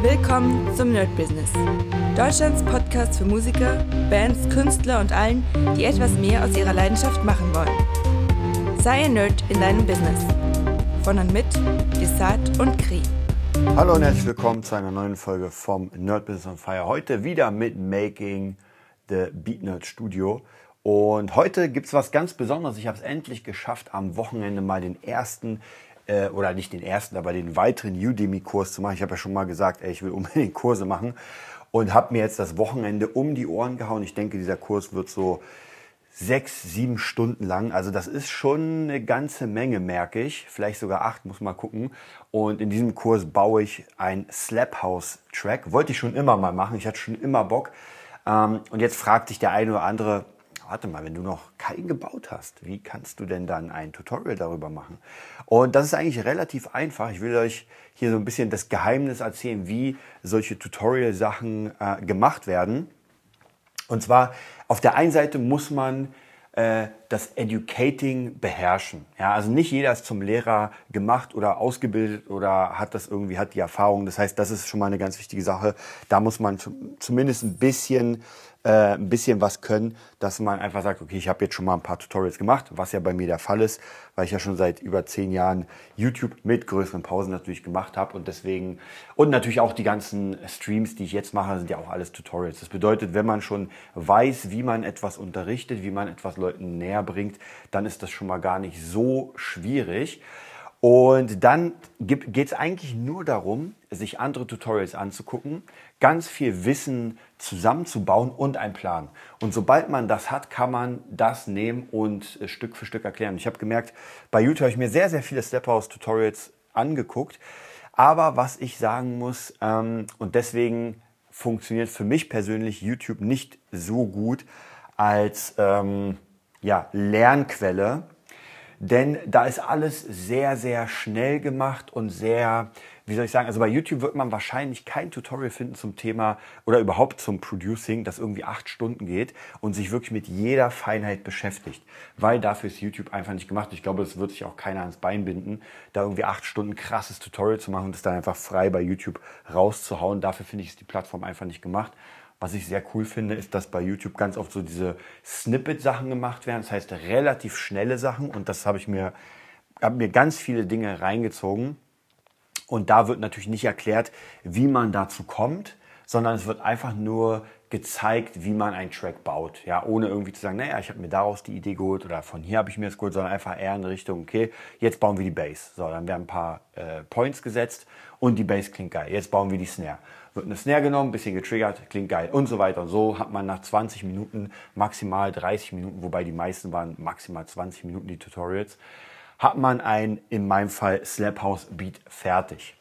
Willkommen zum Nerd Business. Deutschlands Podcast für Musiker, Bands, Künstler und allen, die etwas mehr aus ihrer Leidenschaft machen wollen. Sei ein Nerd in deinem Business. Von und mit Desart und Kri. Hallo und herzlich willkommen zu einer neuen Folge vom Nerd Business on Fire. Heute wieder mit Making the Beat Nerd Studio. Und heute gibt es was ganz Besonderes. Ich habe es endlich geschafft, am Wochenende mal den ersten äh, oder nicht den ersten, aber den weiteren Udemy-Kurs zu machen. Ich habe ja schon mal gesagt, ey, ich will unbedingt Kurse machen und habe mir jetzt das Wochenende um die Ohren gehauen. Ich denke, dieser Kurs wird so sechs, sieben Stunden lang. Also das ist schon eine ganze Menge, merke ich. Vielleicht sogar acht, muss mal gucken. Und in diesem Kurs baue ich ein Slap House Track. Wollte ich schon immer mal machen. Ich hatte schon immer Bock. Ähm, und jetzt fragt sich der eine oder andere, warte mal, wenn du noch keinen gebaut hast, wie kannst du denn dann ein Tutorial darüber machen? Und das ist eigentlich relativ einfach. Ich will euch hier so ein bisschen das Geheimnis erzählen, wie solche Tutorial-Sachen äh, gemacht werden. Und zwar, auf der einen Seite muss man äh, das Educating beherrschen. Ja, also nicht jeder ist zum Lehrer gemacht oder ausgebildet oder hat das irgendwie, hat die Erfahrung. Das heißt, das ist schon mal eine ganz wichtige Sache. Da muss man zumindest ein bisschen äh, ein bisschen was können, dass man einfach sagt, okay, ich habe jetzt schon mal ein paar Tutorials gemacht, was ja bei mir der Fall ist, weil ich ja schon seit über zehn Jahren YouTube mit größeren Pausen natürlich gemacht habe und deswegen und natürlich auch die ganzen Streams, die ich jetzt mache, sind ja auch alles Tutorials. Das bedeutet, wenn man schon weiß, wie man etwas unterrichtet, wie man etwas Leuten näher bringt, dann ist das schon mal gar nicht so schwierig. Und dann geht es eigentlich nur darum, sich andere Tutorials anzugucken, ganz viel Wissen zusammenzubauen und einen Plan. Und sobald man das hat, kann man das nehmen und äh, Stück für Stück erklären. Ich habe gemerkt, bei YouTube habe ich mir sehr, sehr viele Step-House-Tutorials angeguckt. Aber was ich sagen muss, ähm, und deswegen funktioniert für mich persönlich YouTube nicht so gut als ähm, ja, Lernquelle, denn da ist alles sehr, sehr schnell gemacht und sehr, wie soll ich sagen, also bei YouTube wird man wahrscheinlich kein Tutorial finden zum Thema oder überhaupt zum Producing, das irgendwie acht Stunden geht und sich wirklich mit jeder Feinheit beschäftigt, weil dafür ist YouTube einfach nicht gemacht. Ich glaube, das wird sich auch keiner ans Bein binden, da irgendwie acht Stunden krasses Tutorial zu machen und das dann einfach frei bei YouTube rauszuhauen. Dafür finde ich, ist die Plattform einfach nicht gemacht. Was ich sehr cool finde, ist, dass bei YouTube ganz oft so diese Snippet-Sachen gemacht werden. Das heißt relativ schnelle Sachen und das habe ich mir, habe mir ganz viele Dinge reingezogen. Und da wird natürlich nicht erklärt, wie man dazu kommt, sondern es wird einfach nur gezeigt, wie man einen Track baut. Ja, ohne irgendwie zu sagen, naja, ich habe mir daraus die Idee geholt oder von hier habe ich mir das geholt, sondern einfach eher in Richtung, okay, jetzt bauen wir die Bass. So, dann werden ein paar äh, Points gesetzt und die Bass klingt geil. Jetzt bauen wir die Snare. Wird eine Snare genommen, bisschen getriggert, klingt geil und so weiter. Und so hat man nach 20 Minuten, maximal 30 Minuten, wobei die meisten waren maximal 20 Minuten die Tutorials, hat man ein, in meinem Fall, Slap House Beat fertig.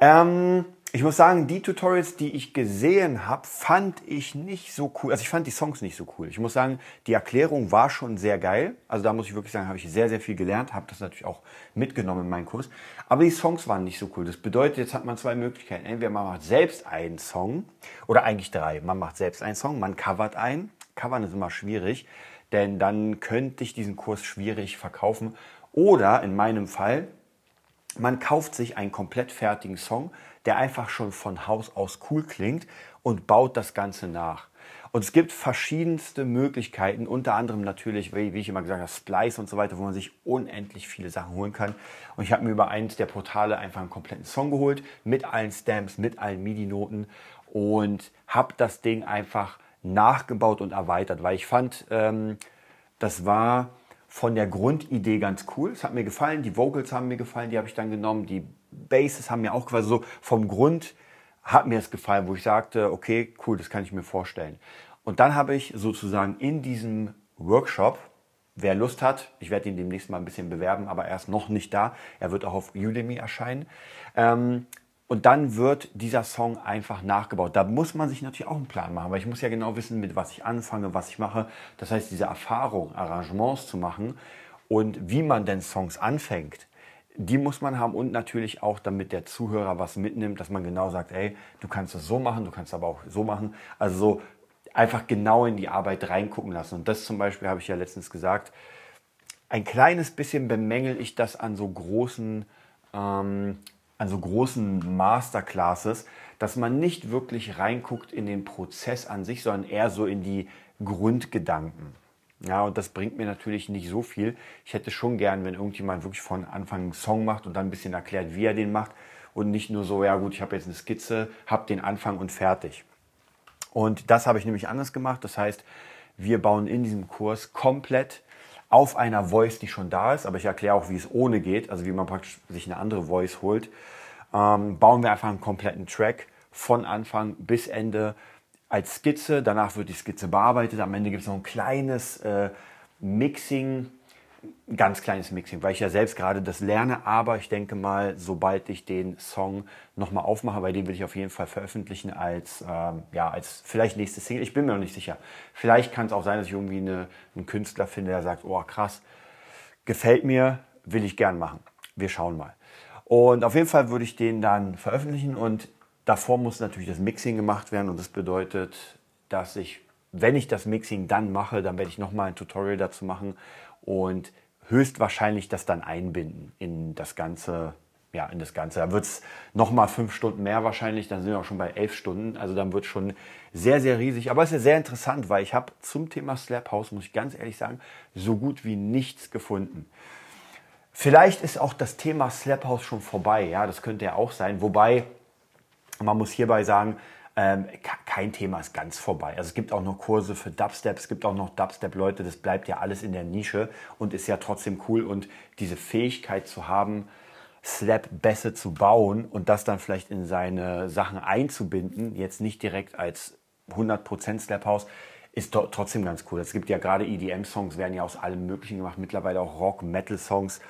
Ähm, ich muss sagen, die Tutorials, die ich gesehen habe, fand ich nicht so cool. Also ich fand die Songs nicht so cool. Ich muss sagen, die Erklärung war schon sehr geil. Also da muss ich wirklich sagen, habe ich sehr, sehr viel gelernt, habe das natürlich auch mitgenommen in meinen Kurs. Aber die Songs waren nicht so cool. Das bedeutet, jetzt hat man zwei Möglichkeiten. Entweder man macht selbst einen Song oder eigentlich drei. Man macht selbst einen Song, man covert einen. Covern ist immer schwierig, denn dann könnte ich diesen Kurs schwierig verkaufen. Oder in meinem Fall, man kauft sich einen komplett fertigen Song, der einfach schon von Haus aus cool klingt und baut das Ganze nach. Und es gibt verschiedenste Möglichkeiten, unter anderem natürlich, wie, ich immer gesagt habe, Splice und so weiter, wo man sich unendlich viele Sachen holen kann. Und ich habe mir über eins der Portale einfach einen kompletten Song geholt, mit allen Stamps, mit allen MIDI-Noten und habe das Ding einfach nachgebaut und erweitert, weil ich fand, ähm, das war von der Grundidee ganz cool. Es hat mir gefallen, die Vocals haben mir gefallen, die habe ich dann genommen, die Basses haben mir auch quasi so vom Grund hat mir es gefallen, wo ich sagte, okay, cool, das kann ich mir vorstellen. Und dann habe ich sozusagen in diesem Workshop, wer Lust hat, ich werde ihn demnächst mal ein bisschen bewerben, aber er ist noch nicht da, er wird auch auf Udemy erscheinen. Ähm, und dann wird dieser Song einfach nachgebaut. Da muss man sich natürlich auch einen Plan machen, weil ich muss ja genau wissen, mit was ich anfange, was ich mache. Das heißt, diese Erfahrung, Arrangements zu machen und wie man denn Songs anfängt, die muss man haben und natürlich auch, damit der Zuhörer was mitnimmt, dass man genau sagt, ey, du kannst es so machen, du kannst aber auch so machen. Also so einfach genau in die Arbeit reingucken lassen. Und das zum Beispiel habe ich ja letztens gesagt. Ein kleines bisschen bemängel ich das an so großen ähm, an so großen Masterclasses, dass man nicht wirklich reinguckt in den Prozess an sich, sondern eher so in die Grundgedanken. Ja, und das bringt mir natürlich nicht so viel. Ich hätte schon gern, wenn irgendjemand wirklich von Anfang einen Song macht und dann ein bisschen erklärt, wie er den macht und nicht nur so, ja gut, ich habe jetzt eine Skizze, habe den Anfang und fertig. Und das habe ich nämlich anders gemacht. Das heißt, wir bauen in diesem Kurs komplett auf einer Voice, die schon da ist, aber ich erkläre auch, wie es ohne geht, also wie man praktisch sich eine andere Voice holt, ähm, bauen wir einfach einen kompletten Track von Anfang bis Ende als Skizze. Danach wird die Skizze bearbeitet. Am Ende gibt es noch ein kleines äh, Mixing, ganz kleines Mixing, weil ich ja selbst gerade das lerne, aber ich denke mal, sobald ich den Song nochmal aufmache, bei dem will ich auf jeden Fall veröffentlichen als, ähm, ja, als vielleicht nächste Single. Ich bin mir noch nicht sicher. Vielleicht kann es auch sein, dass ich irgendwie eine, einen Künstler finde, der sagt, oh krass, gefällt mir, will ich gern machen. Wir schauen mal. Und auf jeden Fall würde ich den dann veröffentlichen und davor muss natürlich das Mixing gemacht werden und das bedeutet, dass ich, wenn ich das Mixing dann mache, dann werde ich nochmal ein Tutorial dazu machen und höchstwahrscheinlich das dann einbinden in das Ganze. Ja, in das Ganze. Da wird es nochmal fünf Stunden mehr wahrscheinlich, dann sind wir auch schon bei elf Stunden. Also dann wird schon sehr, sehr riesig. Aber es ist sehr interessant, weil ich habe zum Thema Slap House, muss ich ganz ehrlich sagen, so gut wie nichts gefunden. Vielleicht ist auch das Thema Slap House schon vorbei, ja, das könnte ja auch sein. Wobei, man muss hierbei sagen, ähm, kein Thema ist ganz vorbei. Also es gibt auch noch Kurse für Dubstep, es gibt auch noch Dubstep-Leute, das bleibt ja alles in der Nische und ist ja trotzdem cool. Und diese Fähigkeit zu haben, Slap-Bässe zu bauen und das dann vielleicht in seine Sachen einzubinden, jetzt nicht direkt als 100% Slap House, ist trotzdem ganz cool. Es gibt ja gerade EDM-Songs, werden ja aus allem Möglichen gemacht, mittlerweile auch Rock, Metal-Songs.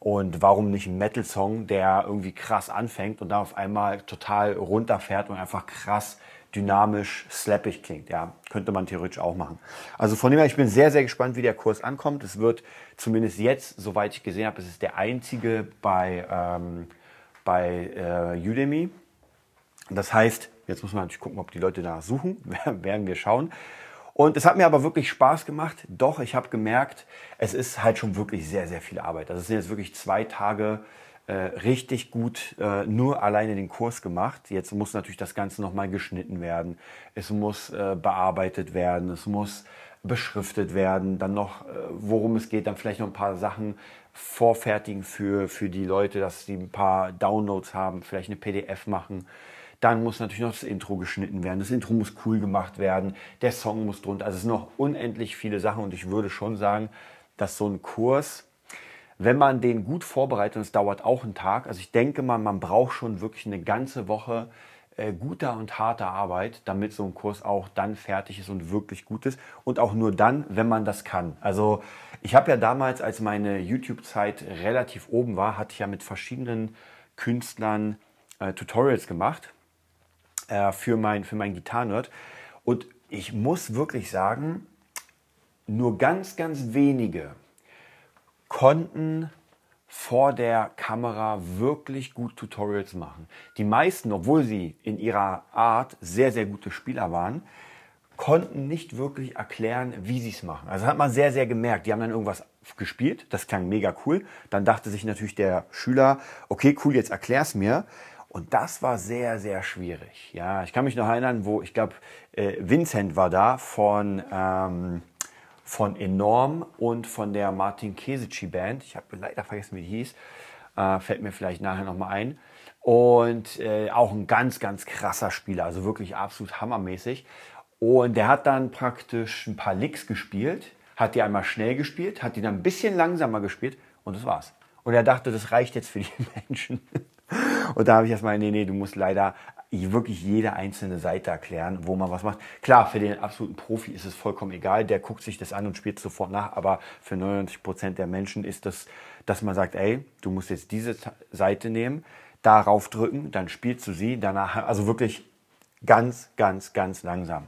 Und warum nicht ein Metal-Song, der irgendwie krass anfängt und dann auf einmal total runterfährt und einfach krass dynamisch, slappig klingt. Ja, könnte man theoretisch auch machen. Also von dem her, ich bin sehr, sehr gespannt, wie der Kurs ankommt. Es wird zumindest jetzt, soweit ich gesehen habe, es ist der einzige bei, ähm, bei äh, Udemy. Das heißt, jetzt muss man natürlich gucken, ob die Leute danach suchen. werden wir schauen. Und es hat mir aber wirklich Spaß gemacht. Doch, ich habe gemerkt, es ist halt schon wirklich sehr, sehr viel Arbeit. Also es sind jetzt wirklich zwei Tage äh, richtig gut äh, nur alleine den Kurs gemacht. Jetzt muss natürlich das Ganze nochmal geschnitten werden. Es muss äh, bearbeitet werden. Es muss beschriftet werden. Dann noch, äh, worum es geht, dann vielleicht noch ein paar Sachen vorfertigen für, für die Leute, dass sie ein paar Downloads haben, vielleicht eine PDF machen. Dann muss natürlich noch das Intro geschnitten werden. Das Intro muss cool gemacht werden. Der Song muss drunter. Also es sind noch unendlich viele Sachen und ich würde schon sagen, dass so ein Kurs, wenn man den gut vorbereitet, und es dauert auch einen Tag, also ich denke mal, man braucht schon wirklich eine ganze Woche äh, guter und harter Arbeit, damit so ein Kurs auch dann fertig ist und wirklich gut ist. Und auch nur dann, wenn man das kann. Also ich habe ja damals, als meine YouTube-Zeit relativ oben war, hatte ich ja mit verschiedenen Künstlern äh, Tutorials gemacht äh, für mein, für mein Gitarrenhirt. Und ich muss wirklich sagen, nur ganz, ganz wenige konnten vor der Kamera wirklich gut Tutorials machen. Die meisten, obwohl sie in ihrer Art sehr, sehr gute Spieler waren, konnten nicht wirklich erklären, wie sie es machen. Also hat man sehr, sehr gemerkt. Die haben dann irgendwas gespielt, das klang mega cool. Dann dachte sich natürlich der Schüler, okay, cool, jetzt erklär's mir. Und das war sehr, sehr schwierig. Ja, ich kann mich noch erinnern, wo ich glaube, äh, Vincent war da von, ähm, von Enorm und von der Martin Kesici Band. Ich habe leider vergessen, wie die hieß. Äh, fällt mir vielleicht nachher nochmal ein. Und äh, auch ein ganz, ganz krasser Spieler, also wirklich absolut hammermäßig. Und der hat dann praktisch ein paar Licks gespielt, hat die einmal schnell gespielt, hat die dann ein bisschen langsamer gespielt und das war's. Und er dachte, das reicht jetzt für die Menschen. Und da habe ich erstmal, nee, nee, du musst leider wirklich jede einzelne Seite erklären, wo man was macht. Klar, für den absoluten Profi ist es vollkommen egal, der guckt sich das an und spielt sofort nach, aber für 99 Prozent der Menschen ist das, dass man sagt, ey, du musst jetzt diese Seite nehmen, darauf drücken, dann spielst du sie, danach, also wirklich ganz, ganz, ganz langsam.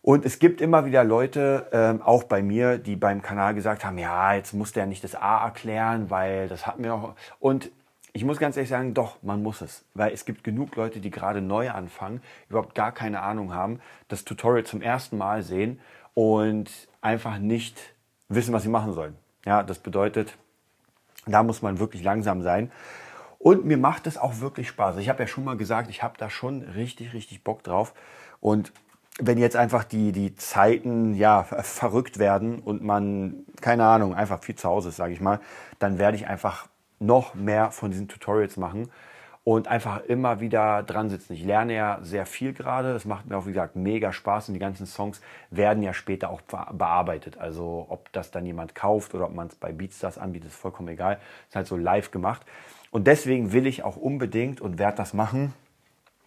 Und es gibt immer wieder Leute, ähm, auch bei mir, die beim Kanal gesagt haben, ja, jetzt muss der nicht das A erklären, weil das hat mir auch. Und ich muss ganz ehrlich sagen, doch, man muss es. Weil es gibt genug Leute, die gerade neu anfangen, überhaupt gar keine Ahnung haben, das Tutorial zum ersten Mal sehen und einfach nicht wissen, was sie machen sollen. Ja, das bedeutet, da muss man wirklich langsam sein. Und mir macht es auch wirklich Spaß. Ich habe ja schon mal gesagt, ich habe da schon richtig, richtig Bock drauf. Und wenn jetzt einfach die, die Zeiten ja verrückt werden und man, keine Ahnung, einfach viel zu Hause ist, sage ich mal, dann werde ich einfach noch mehr von diesen Tutorials machen und einfach immer wieder dran sitzen. Ich lerne ja sehr viel gerade. Es macht mir auch, wie gesagt, mega Spaß und die ganzen Songs werden ja später auch bearbeitet. Also ob das dann jemand kauft oder ob man es bei Beatstars anbietet, ist vollkommen egal. Ist halt so live gemacht. Und deswegen will ich auch unbedingt und werde das machen.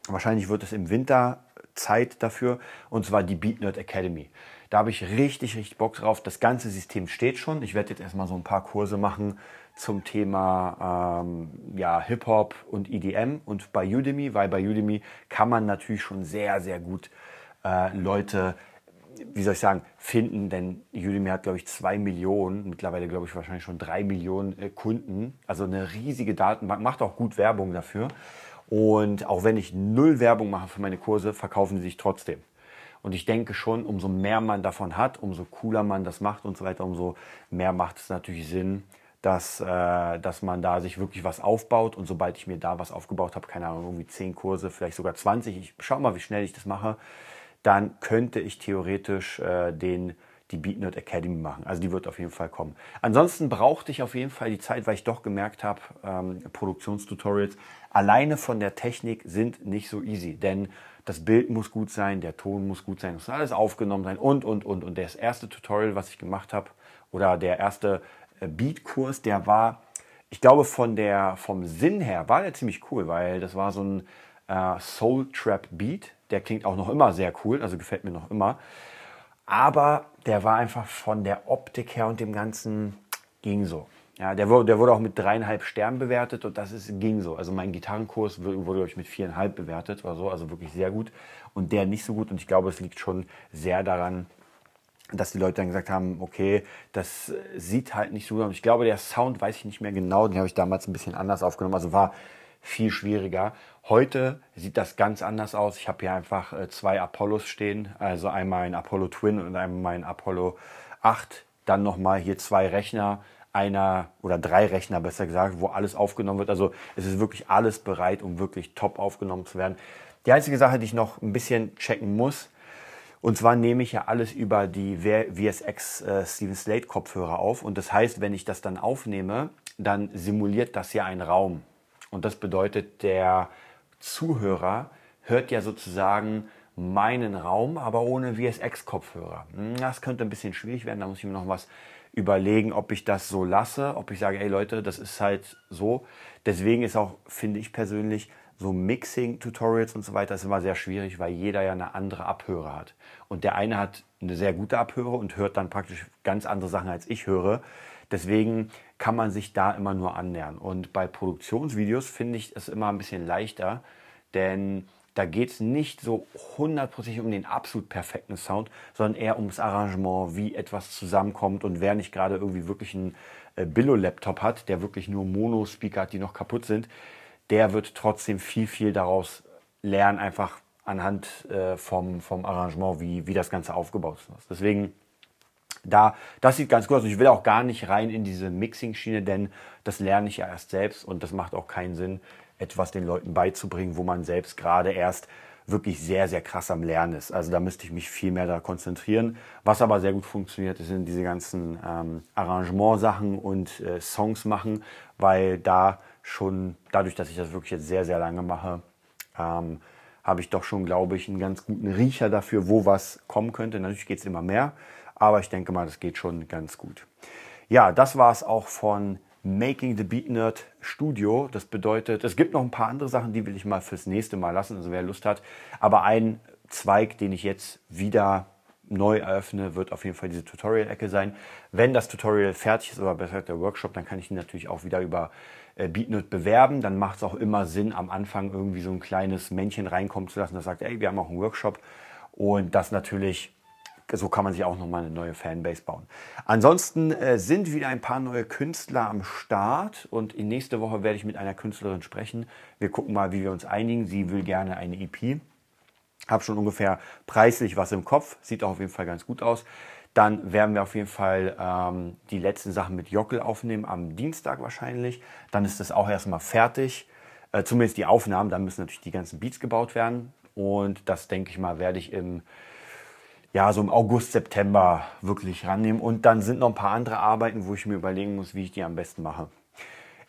Wahrscheinlich wird es im Winter Zeit dafür und zwar die Beat Nerd Academy. Da habe ich richtig, richtig Bock drauf. Das ganze System steht schon. Ich werde jetzt erstmal so ein paar Kurse machen zum Thema ähm, ja, Hip-Hop und EDM und bei Udemy, weil bei Udemy kann man natürlich schon sehr, sehr gut äh, Leute, wie soll ich sagen, finden, denn Udemy hat, glaube ich, zwei Millionen, mittlerweile, glaube ich, wahrscheinlich schon drei Millionen äh, Kunden, also eine riesige Datenbank, macht auch gut Werbung dafür. Und auch wenn ich null Werbung mache für meine Kurse, verkaufen sie sich trotzdem. Und ich denke schon, umso mehr man davon hat, umso cooler man das macht und so weiter, umso mehr macht es natürlich Sinn, dass, äh, dass man da sich wirklich was aufbaut. Und sobald ich mir da was aufgebaut habe, keine Ahnung, irgendwie 10 Kurse, vielleicht sogar 20, ich schau mal, wie schnell ich das mache, dann könnte ich theoretisch äh, den, die BeatNerd Academy machen. Also die wird auf jeden Fall kommen. Ansonsten brauchte ich auf jeden Fall die Zeit, weil ich doch gemerkt habe, ähm, Produktionstutorials alleine von der Technik sind nicht so easy. Denn das Bild muss gut sein, der Ton muss gut sein, muss alles aufgenommen sein und, und, und. Und das erste Tutorial, was ich gemacht habe, oder der erste Beat-Kurs, der war, ich glaube, von der, vom Sinn her war der ziemlich cool, weil das war so ein äh, Soul Trap Beat. Der klingt auch noch immer sehr cool, also gefällt mir noch immer. Aber der war einfach von der Optik her und dem Ganzen ging so. Ja, der wurde, der wurde auch mit dreieinhalb Sternen bewertet und das ist, ging so. Also mein Gitarrenkurs wurde, glaube ich, mit viereinhalb bewertet oder so, also wirklich sehr gut. Und der nicht so gut. Und ich glaube, es liegt schon sehr daran, dass die Leute dann gesagt haben, okay, das sieht halt nicht so gut aus. Ich glaube, der Sound weiß ich nicht mehr genau, den habe ich damals ein bisschen anders aufgenommen, also war viel schwieriger. Heute sieht das ganz anders aus. Ich habe hier einfach äh, zwei Apollos stehen, also einmal ein Apollo Twin und einmal ein Apollo 8. Dann nochmal hier zwei Rechner, einer oder drei Rechner besser gesagt, wo alles aufgenommen wird. Also es ist wirklich alles bereit, um wirklich top aufgenommen zu werden. Die einzige Sache, die ich noch ein bisschen checken muss, und zwar nehme ich ja alles über die VSX äh, Steven Slate Kopfhörer auf. Und das heißt, wenn ich das dann aufnehme, dann simuliert das ja einen Raum. Und das bedeutet, der Zuhörer hört ja sozusagen meinen Raum, aber ohne VSX-Kopfhörer. Hm, das könnte ein bisschen schwierig werden, da muss ich mir noch was überlegen, ob ich das so lasse, ob ich sage, ey Leute, das ist halt so. Deswegen ist auch, finde ich persönlich, so Mixing-Tutorials und so weiter ist immer sehr schwierig, weil jeder ja eine andere Abhöre hat. Und der eine hat eine sehr gute Abhöre und hört dann praktisch ganz andere Sachen, als ich höre. Deswegen kann man sich da immer nur annähern. Und bei Produktionsvideos finde ich es immer ein bisschen leichter, denn da geht es nicht so hundertprozentig um den absolut perfekten Sound, sondern eher ums Arrangement, wie etwas zusammenkommt und wer nicht gerade irgendwie wirklich einen äh, Billo-Laptop hat, der wirklich nur Mono-Speaker hat, die noch kaputt sind, der wird trotzdem viel, viel daraus lernen, einfach anhand äh, vom, vom Arrangement, wie, wie das Ganze aufgebaut ist. Deswegen, da, das sieht ganz gut aus. Ich will auch gar nicht rein in diese Mixing-Schiene, denn das lerne ich ja erst selbst und das macht auch keinen Sinn, etwas den Leuten beizubringen, wo man selbst gerade erst wirklich sehr, sehr krass am Lernen ist. Also da müsste ich mich viel mehr da konzentrieren. Was aber sehr gut funktioniert, sind diese ganzen ähm, Arrangement-Sachen und äh, Songs machen, weil da schon, dadurch, dass ich das wirklich jetzt sehr, sehr lange mache, ähm, habe ich doch schon, glaube ich, einen ganz guten Riecher dafür, wo was kommen könnte. Natürlich geht es immer mehr, aber ich denke mal, das geht schon ganz gut. Ja, das war es auch von Making the Beat Nerd Studio. Das bedeutet, es gibt noch ein paar andere Sachen, die will ich mal fürs nächste Mal lassen, also wer Lust hat. Aber ein Zweig, den ich jetzt wieder neu eröffne, wird auf jeden Fall diese Tutorial-Ecke sein. Wenn das Tutorial fertig ist oder besser der Workshop, dann kann ich ihn natürlich auch wieder über äh, BeatNut bewerben. Dann macht es auch immer Sinn, am Anfang irgendwie so ein kleines Männchen reinkommen zu lassen, das sagt, ey, wir haben auch einen Workshop. Und das natürlich so kann man sich auch nochmal eine neue Fanbase bauen. Ansonsten äh, sind wieder ein paar neue Künstler am Start und in nächste Woche werde ich mit einer Künstlerin sprechen. Wir gucken mal, wie wir uns einigen. Sie will gerne eine EP. Habe schon ungefähr preislich was im Kopf. Sieht auch auf jeden Fall ganz gut aus. Dann werden wir auf jeden Fall ähm, die letzten Sachen mit Jockel aufnehmen, am Dienstag wahrscheinlich. Dann ist das auch erstmal fertig. Äh, zumindest die Aufnahmen, dann müssen natürlich die ganzen Beats gebaut werden. Und das, denke ich mal, werde ich im, ja, so im August, September wirklich rannehmen. Und dann sind noch ein paar andere Arbeiten, wo ich mir überlegen muss, wie ich die am besten mache.